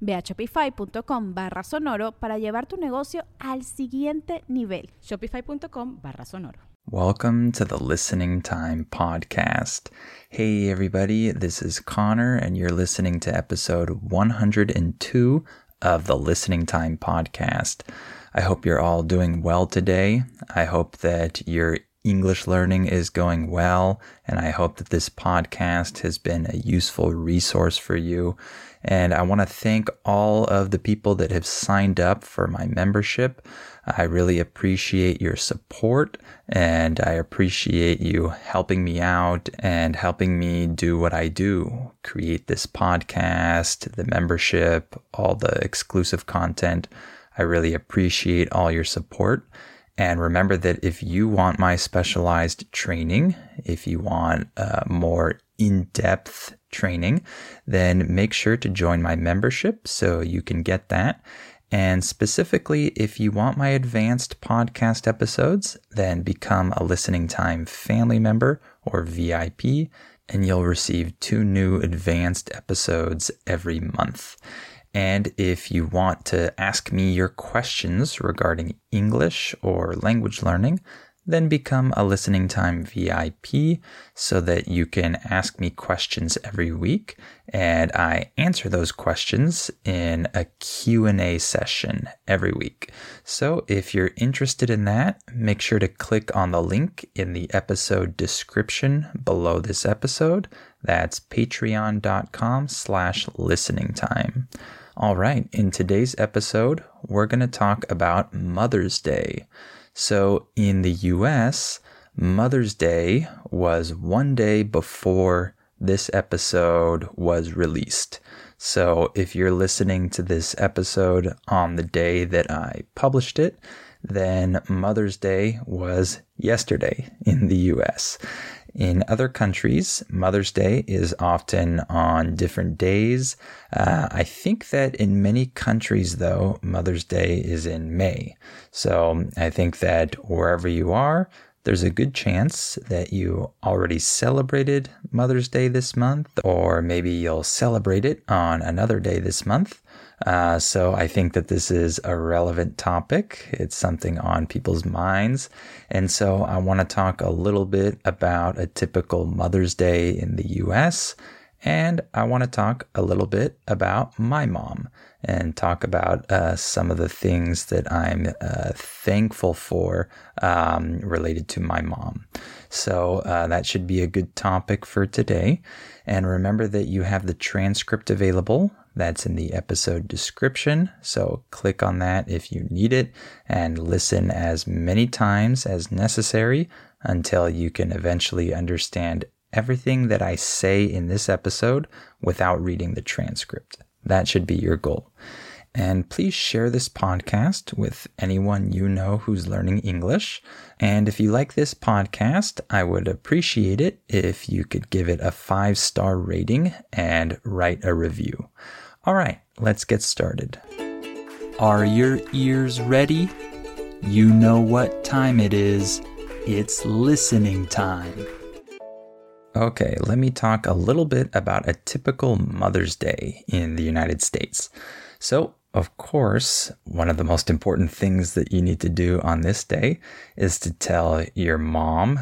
Ve a shopify.com barra sonoro para llevar tu negocio al siguiente nivel. Shopify.com barra sonoro. Welcome to the Listening Time Podcast. Hey, everybody, this is Connor, and you're listening to episode 102 of the Listening Time Podcast. I hope you're all doing well today. I hope that your English learning is going well, and I hope that this podcast has been a useful resource for you. And I want to thank all of the people that have signed up for my membership. I really appreciate your support and I appreciate you helping me out and helping me do what I do create this podcast, the membership, all the exclusive content. I really appreciate all your support. And remember that if you want my specialized training, if you want uh, more in depth training, then make sure to join my membership so you can get that. And specifically, if you want my advanced podcast episodes, then become a listening time family member or VIP, and you'll receive two new advanced episodes every month. And if you want to ask me your questions regarding English or language learning, then become a listening time VIP so that you can ask me questions every week and I answer those questions in a Q&A session every week. So if you're interested in that, make sure to click on the link in the episode description below this episode. That's patreon.com slash listening time. All right, in today's episode, we're going to talk about Mother's Day. So in the US, Mother's Day was one day before this episode was released. So if you're listening to this episode on the day that I published it, then Mother's Day was yesterday in the US. In other countries, Mother's Day is often on different days. Uh, I think that in many countries, though, Mother's Day is in May. So I think that wherever you are, there's a good chance that you already celebrated Mother's Day this month, or maybe you'll celebrate it on another day this month. Uh, so I think that this is a relevant topic. It's something on people's minds. And so I want to talk a little bit about a typical Mother's Day in the US. And I want to talk a little bit about my mom and talk about uh, some of the things that I'm uh, thankful for um, related to my mom. So uh, that should be a good topic for today. And remember that you have the transcript available that's in the episode description. So click on that if you need it and listen as many times as necessary until you can eventually understand everything that I say in this episode without reading the transcript. That should be your goal. And please share this podcast with anyone you know who's learning English. And if you like this podcast, I would appreciate it if you could give it a five star rating and write a review. All right, let's get started. Are your ears ready? You know what time it is. It's listening time. Okay, let me talk a little bit about a typical Mother's Day in the United States. So, of course, one of the most important things that you need to do on this day is to tell your mom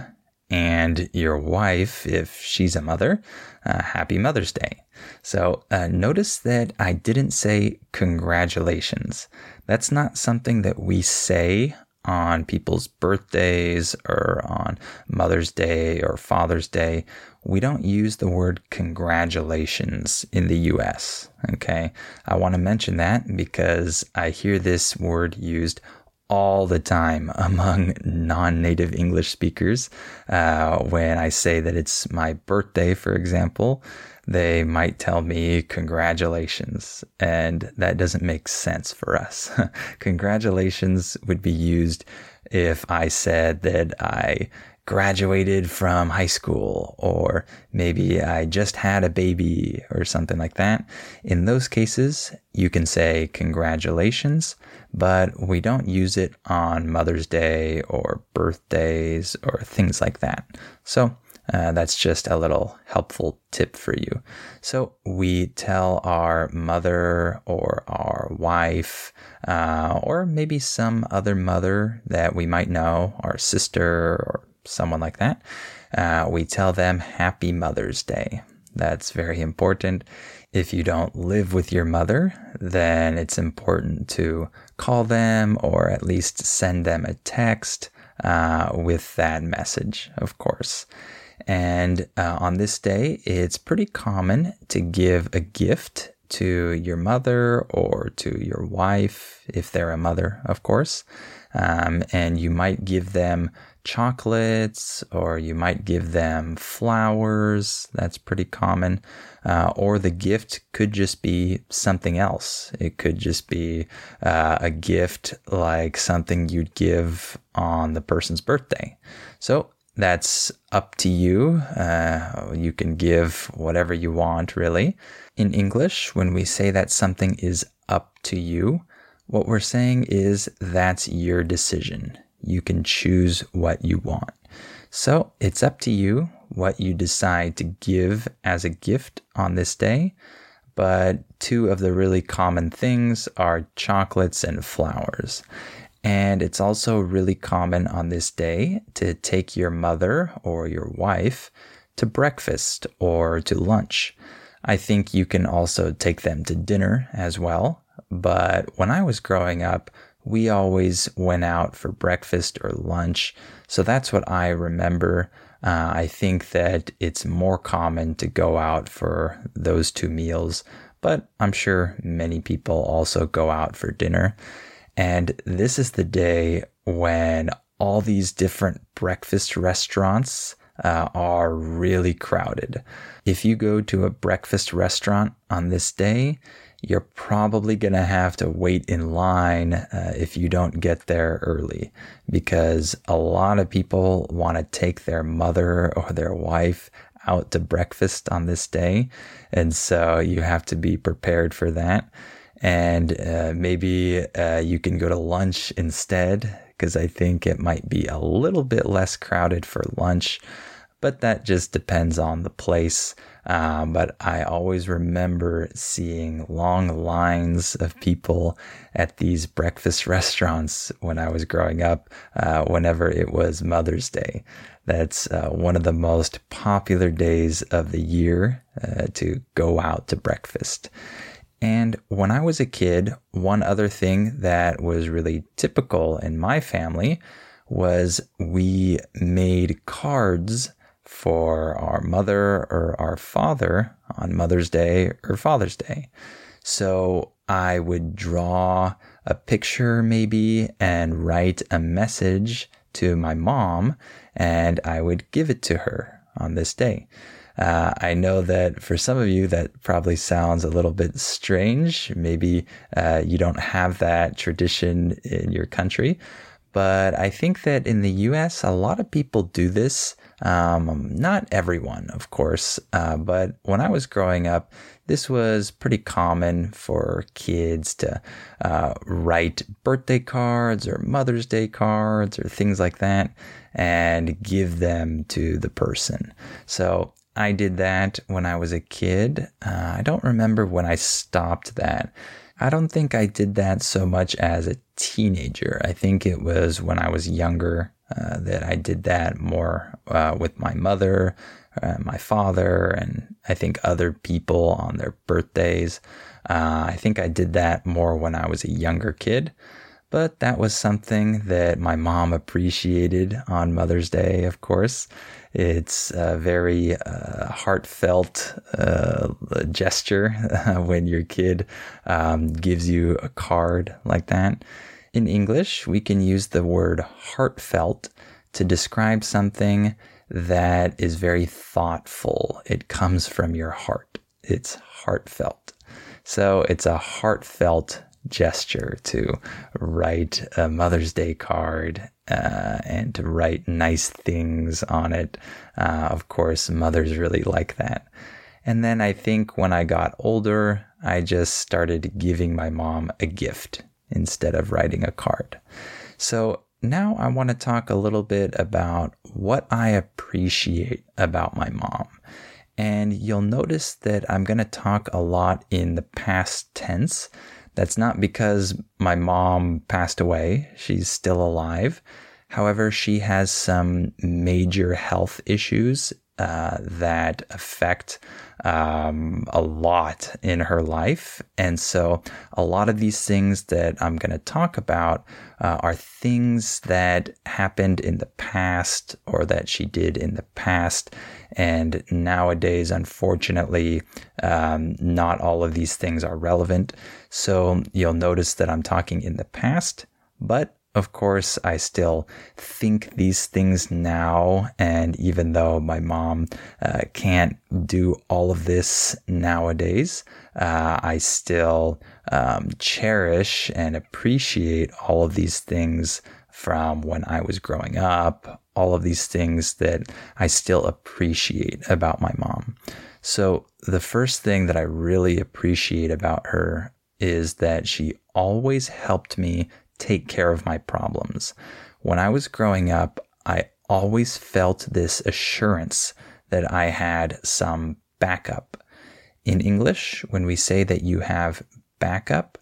and your wife, if she's a mother, uh, happy Mother's Day. So uh, notice that I didn't say congratulations. That's not something that we say on people's birthdays or on Mother's Day or Father's Day, we don't use the word congratulations in the US. Okay. I want to mention that because I hear this word used all the time among non native English speakers. Uh, when I say that it's my birthday, for example, they might tell me congratulations, and that doesn't make sense for us. congratulations would be used if I said that I graduated from high school or maybe I just had a baby or something like that. In those cases, you can say congratulations, but we don't use it on Mother's Day or birthdays or things like that. So uh, that's just a little helpful tip for you. So we tell our mother or our wife, uh, or maybe some other mother that we might know, our sister or someone like that. Uh, we tell them Happy Mother's Day. That's very important. If you don't live with your mother, then it's important to call them or at least send them a text uh, with that message, of course. And uh, on this day, it's pretty common to give a gift to your mother or to your wife, if they're a mother, of course. Um, and you might give them chocolates or you might give them flowers. That's pretty common. Uh, or the gift could just be something else. It could just be uh, a gift like something you'd give on the person's birthday. So that's up to you. Uh, you can give whatever you want, really. In English, when we say that something is up to you, what we're saying is that's your decision. You can choose what you want. So it's up to you what you decide to give as a gift on this day. But two of the really common things are chocolates and flowers. And it's also really common on this day to take your mother or your wife to breakfast or to lunch. I think you can also take them to dinner as well. But when I was growing up, we always went out for breakfast or lunch. So that's what I remember. Uh, I think that it's more common to go out for those two meals, but I'm sure many people also go out for dinner. And this is the day when all these different breakfast restaurants uh, are really crowded. If you go to a breakfast restaurant on this day, you're probably going to have to wait in line uh, if you don't get there early because a lot of people want to take their mother or their wife out to breakfast on this day. And so you have to be prepared for that and uh, maybe uh, you can go to lunch instead because I think it might be a little bit less crowded for lunch, but that just depends on the place. Um, but I always remember seeing long lines of people at these breakfast restaurants when I was growing up, uh, whenever it was Mother's Day. That's uh, one of the most popular days of the year uh, to go out to breakfast. And when I was a kid, one other thing that was really typical in my family was we made cards for our mother or our father on Mother's Day or Father's Day. So I would draw a picture maybe and write a message to my mom and I would give it to her on this day. Uh, I know that for some of you, that probably sounds a little bit strange. Maybe uh, you don't have that tradition in your country. But I think that in the US, a lot of people do this. Um, not everyone, of course, uh, but when I was growing up, this was pretty common for kids to uh, write birthday cards or Mother's Day cards or things like that and give them to the person. So I did that when I was a kid. Uh, I don't remember when I stopped that. I don't think I did that so much as a teenager. I think it was when I was younger uh, that I did that more uh, with my mother, uh, my father, and I think other people on their birthdays. Uh, I think I did that more when I was a younger kid. But that was something that my mom appreciated on Mother's Day, of course. It's a very uh, heartfelt gesture when your kid um, gives you a card like that. In English, we can use the word heartfelt to describe something that is very thoughtful. It comes from your heart. It's heartfelt. So it's a heartfelt gesture to write a Mother's Day card uh, and to write nice things on it. Uh, of course, mothers really like that. And then I think when I got older, I just started giving my mom a gift instead of writing a card. So now I want to talk a little bit about what I appreciate about my mom. And you'll notice that I'm going to talk a lot in the past tense that's not because my mom passed away. She's still alive. However, she has some major health issues uh, that affect um, a lot in her life. And so, a lot of these things that I'm going to talk about uh, are things that happened in the past or that she did in the past. And nowadays, unfortunately, um, not all of these things are relevant. So, you'll notice that I'm talking in the past, but of course, I still think these things now. And even though my mom uh, can't do all of this nowadays, uh, I still um, cherish and appreciate all of these things from when I was growing up, all of these things that I still appreciate about my mom. So, the first thing that I really appreciate about her is that she always helped me take care of my problems. When I was growing up, I always felt this assurance that I had some backup. In English, when we say that you have backup,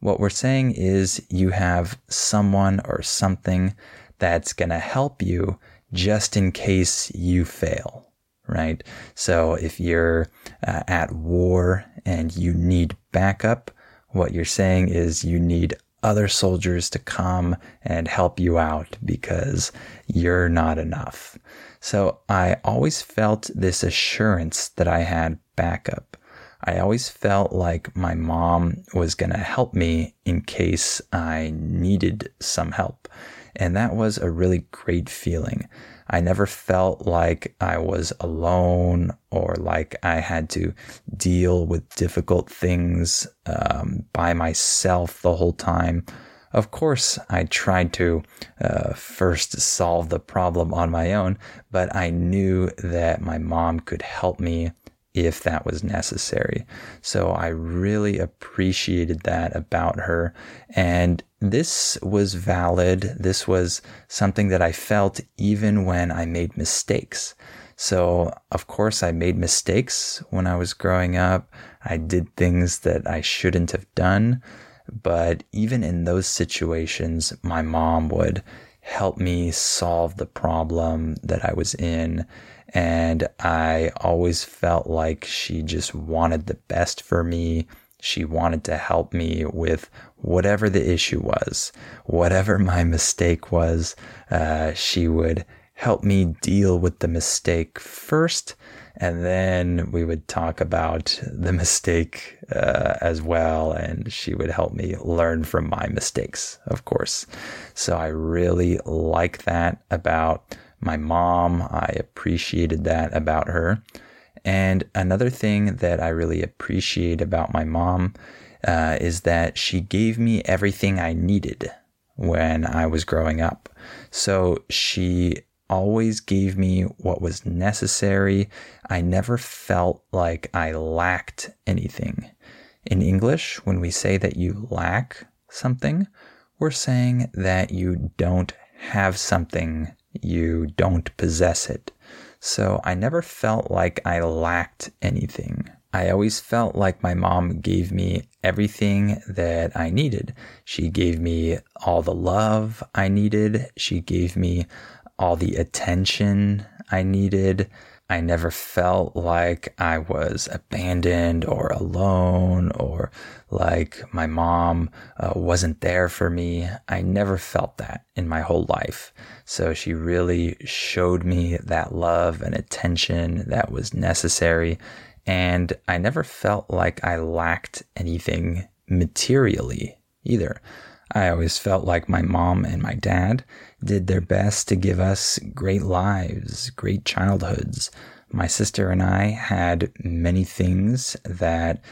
what we're saying is you have someone or something that's going to help you just in case you fail, right? So if you're uh, at war and you need backup, what you're saying is you need other soldiers to come and help you out because you're not enough. So I always felt this assurance that I had backup. I always felt like my mom was going to help me in case I needed some help. And that was a really great feeling. I never felt like I was alone or like I had to deal with difficult things um, by myself the whole time. Of course, I tried to uh, first solve the problem on my own, but I knew that my mom could help me if that was necessary. So I really appreciated that about her. And this was valid. This was something that I felt even when I made mistakes. So, of course, I made mistakes when I was growing up. I did things that I shouldn't have done. But even in those situations, my mom would help me solve the problem that I was in and I always felt like she just wanted the best for me. She wanted to help me with whatever the issue was, whatever my mistake was. Uh, she would help me deal with the mistake first, and then we would talk about the mistake uh, as well. And she would help me learn from my mistakes, of course. So I really like that about my mom. I appreciated that about her. And another thing that I really appreciate about my mom uh, is that she gave me everything I needed when I was growing up. So she always gave me what was necessary. I never felt like I lacked anything. In English, when we say that you lack something, we're saying that you don't have something you don't possess it. So I never felt like I lacked anything. I always felt like my mom gave me everything that I needed. She gave me all the love I needed. She gave me all the attention I needed. I never felt like I was abandoned or alone or like my mom uh, wasn't there for me. I never felt that in my whole life. So she really showed me that love and attention that was necessary. And I never felt like I lacked anything materially either. I always felt like my mom and my dad did their best to give us great lives, great childhoods. My sister and I had many things that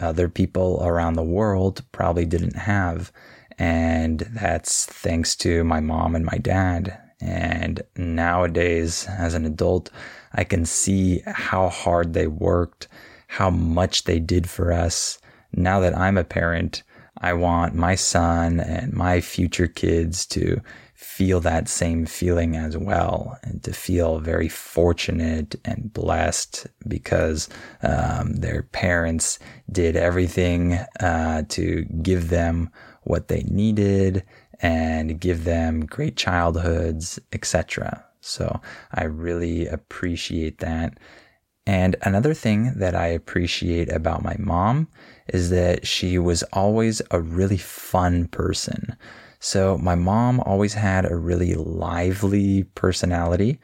other people around the world probably didn't have. And that's thanks to my mom and my dad. And nowadays, as an adult, I can see how hard they worked, how much they did for us. Now that I'm a parent, I want my son and my future kids to feel that same feeling as well and to feel very fortunate and blessed because um, their parents did everything uh, to give them what they needed and give them great childhoods, etc. So I really appreciate that. And another thing that I appreciate about my mom is that she was always a really fun person. So my mom always had a really lively personality.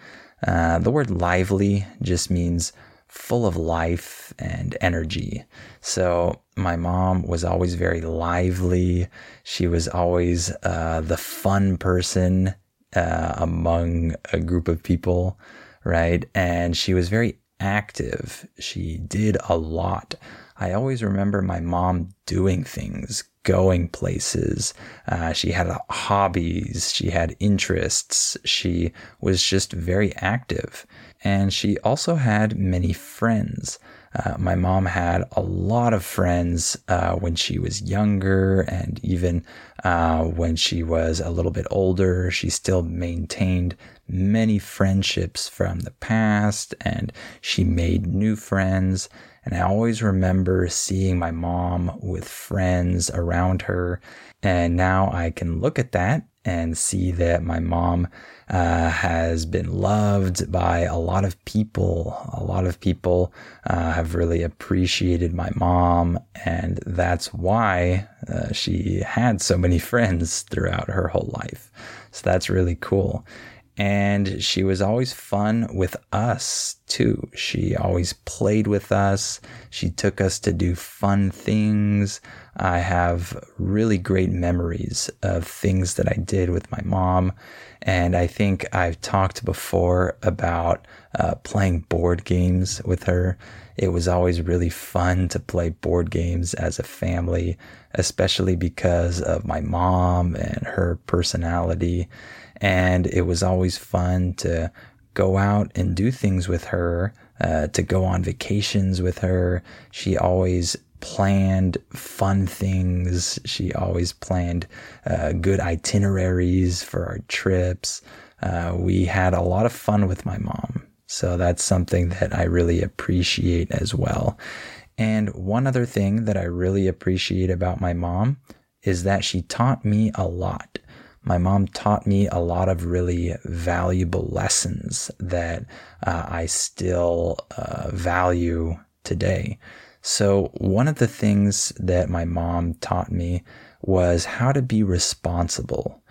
Uh, the word lively just means full of life and energy. So my mom was always very lively. She was always uh, the fun person uh, among a group of people, right? And she was very active. She did a lot. I always remember my mom doing things, going places. Uh, she had hobbies, she had interests. She was just very active. And she also had many friends. Uh, my mom had a lot of friends uh, when she was younger, and even uh, when she was a little bit older, she still maintained many friendships from the past and she made new friends. And I always remember seeing my mom with friends around her. And now I can look at that and see that my mom uh, has been loved by a lot of people. A lot of people uh, have really appreciated my mom, and that's why uh, she had so many friends throughout her whole life. So that's really cool. And she was always fun with us too. She always played with us. She took us to do fun things. I have really great memories of things that I did with my mom. And I think I've talked before about uh, playing board games with her. It was always really fun to play board games as a family, especially because of my mom and her personality. And it was always fun to go out and do things with her, uh, to go on vacations with her. She always planned fun things. She always planned uh, good itineraries for our trips. Uh, we had a lot of fun with my mom. So that's something that I really appreciate as well. And one other thing that I really appreciate about my mom is that she taught me a lot my mom taught me a lot of really valuable lessons that uh, I still uh, value today. So, one of the things that my mom taught me was how to be responsible.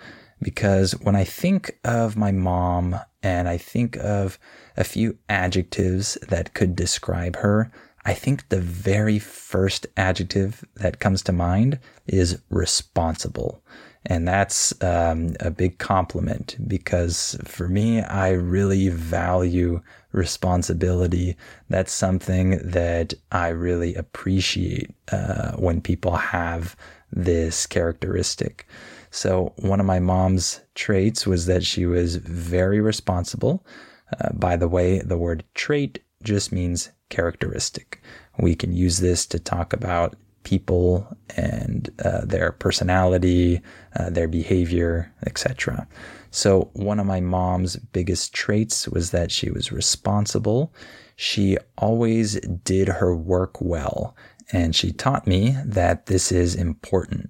Because when I think of my mom and I think of a few adjectives that could describe her, I think the very first adjective that comes to mind is responsible. And that's um, a big compliment because for me, I really value responsibility. That's something that I really appreciate uh, when people have this characteristic. So, one of my mom's traits was that she was very responsible. Uh, by the way, the word trait just means characteristic. We can use this to talk about people and uh, their personality, uh, their behavior, etc. So, one of my mom's biggest traits was that she was responsible. She always did her work well, and she taught me that this is important.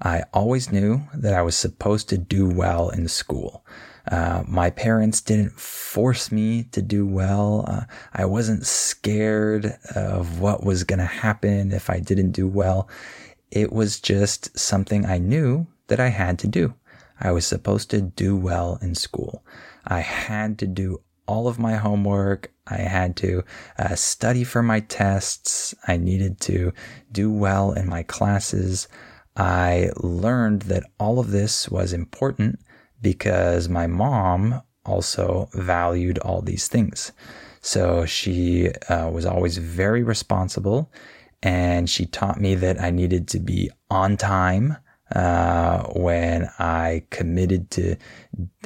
I always knew that I was supposed to do well in school. Uh, my parents didn't force me to do well. Uh, I wasn't scared of what was going to happen if I didn't do well. It was just something I knew that I had to do. I was supposed to do well in school. I had to do all of my homework. I had to uh, study for my tests. I needed to do well in my classes. I learned that all of this was important because my mom also valued all these things. So she uh, was always very responsible and she taught me that I needed to be on time uh, when I committed to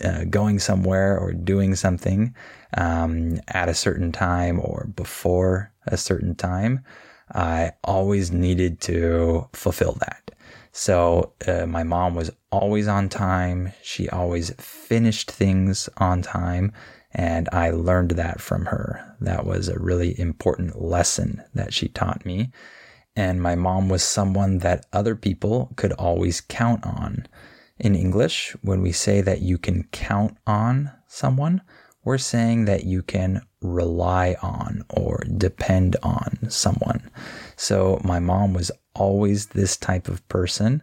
uh, going somewhere or doing something um, at a certain time or before a certain time. I always needed to fulfill that. So uh, my mom was always on time. She always finished things on time. And I learned that from her. That was a really important lesson that she taught me. And my mom was someone that other people could always count on. In English, when we say that you can count on someone, we're saying that you can rely on or depend on someone. So my mom was always this type of person.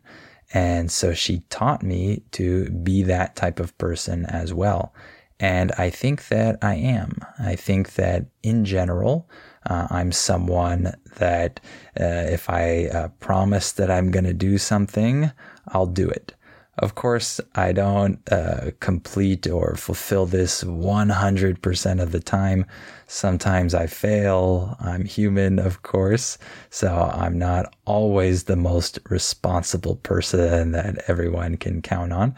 And so she taught me to be that type of person as well. And I think that I am. I think that in general, uh, I'm someone that uh, if I uh, promise that I'm going to do something, I'll do it. Of course, I don't uh, complete or fulfill this 100% of the time. Sometimes I fail. I'm human, of course. So I'm not always the most responsible person that everyone can count on.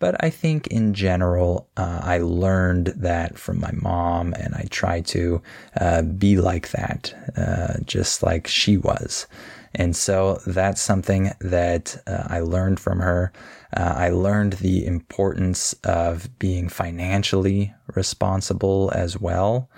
But I think in general, uh, I learned that from my mom, and I try to uh, be like that, uh, just like she was. And so that's something that uh, I learned from her. Uh, I learned the importance of being financially responsible as well.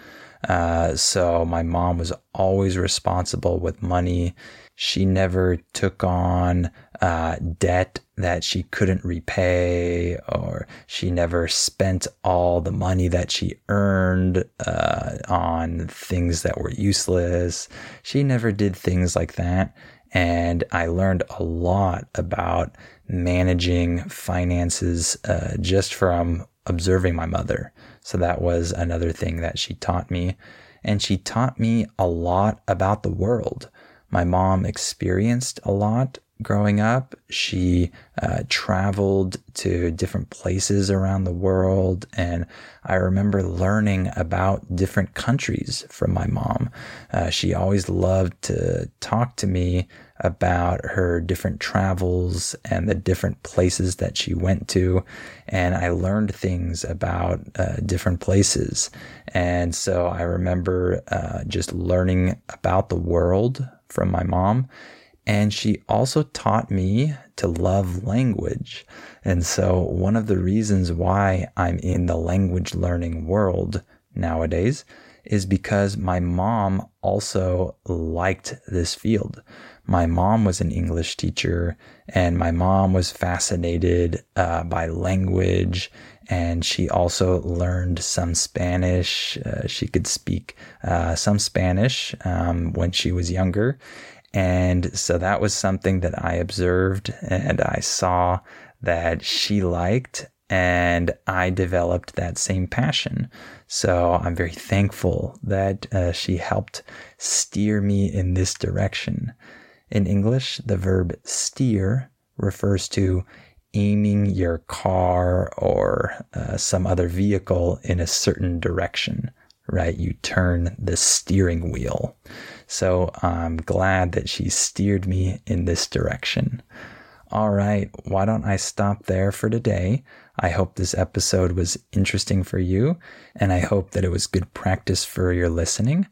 Uh, so my mom was always responsible with money. She never took on uh, debt that she couldn't repay, or she never spent all the money that she earned uh, on things that were useless. She never did things like that. And I learned a lot about managing finances uh, just from observing my mother. So that was another thing that she taught me. And she taught me a lot about the world. My mom experienced a lot growing up. She uh, traveled to different places around the world. And I remember learning about different countries from my mom. Uh, she always loved to talk to me about her different travels and the different places that she went to. And I learned things about uh, different places. And so I remember uh, just learning about the world from my mom and she also taught me to love language. And so, one of the reasons why I'm in the language learning world nowadays is because my mom also liked this field. My mom was an English teacher, and my mom was fascinated uh, by language. And she also learned some Spanish. Uh, she could speak uh, some Spanish um, when she was younger. And so that was something that I observed and I saw that she liked and I developed that same passion. So I'm very thankful that uh, she helped steer me in this direction. In English, the verb steer refers to aiming your car or uh, some other vehicle in a certain direction, right? You turn the steering wheel. So I'm glad that she steered me in this direction. All right, why don't I stop there for today? I hope this episode was interesting for you, and I hope that it was good practice for your listening.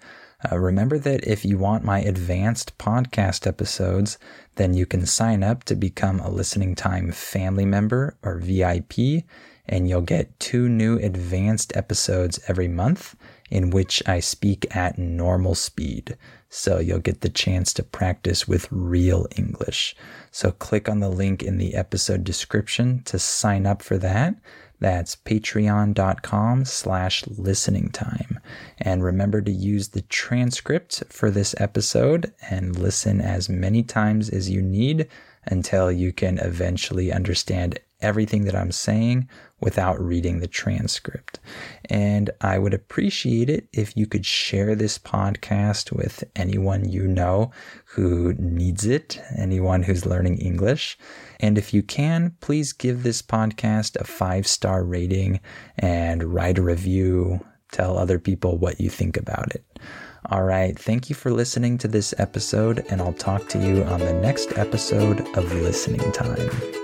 Uh, remember that if you want my advanced podcast episodes, then you can sign up to become a Listening Time family member or VIP, and you'll get two new advanced episodes every month in which I speak at normal speed. So you'll get the chance to practice with real English. So click on the link in the episode description to sign up for that. That's patreon.com slash listening time. And remember to use the transcript for this episode and listen as many times as you need until you can eventually understand everything that I'm saying without reading the transcript. And I would appreciate it if you could share this podcast with anyone you know who needs it, anyone who's learning English. And if you can, please give this podcast a five star rating and write a review. Tell other people what you think about it. All right. Thank you for listening to this episode, and I'll talk to you on the next episode of Listening Time.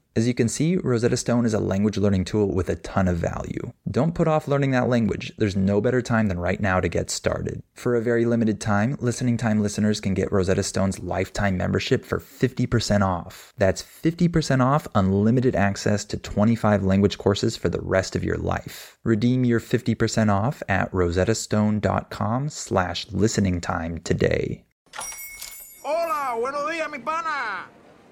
As you can see, Rosetta Stone is a language learning tool with a ton of value. Don't put off learning that language. There's no better time than right now to get started. For a very limited time, Listening Time listeners can get Rosetta Stone's lifetime membership for 50% off. That's 50% off unlimited access to 25 language courses for the rest of your life. Redeem your 50% off at rosettastone.com slash listening time today. Hola, buenos días, mi pana.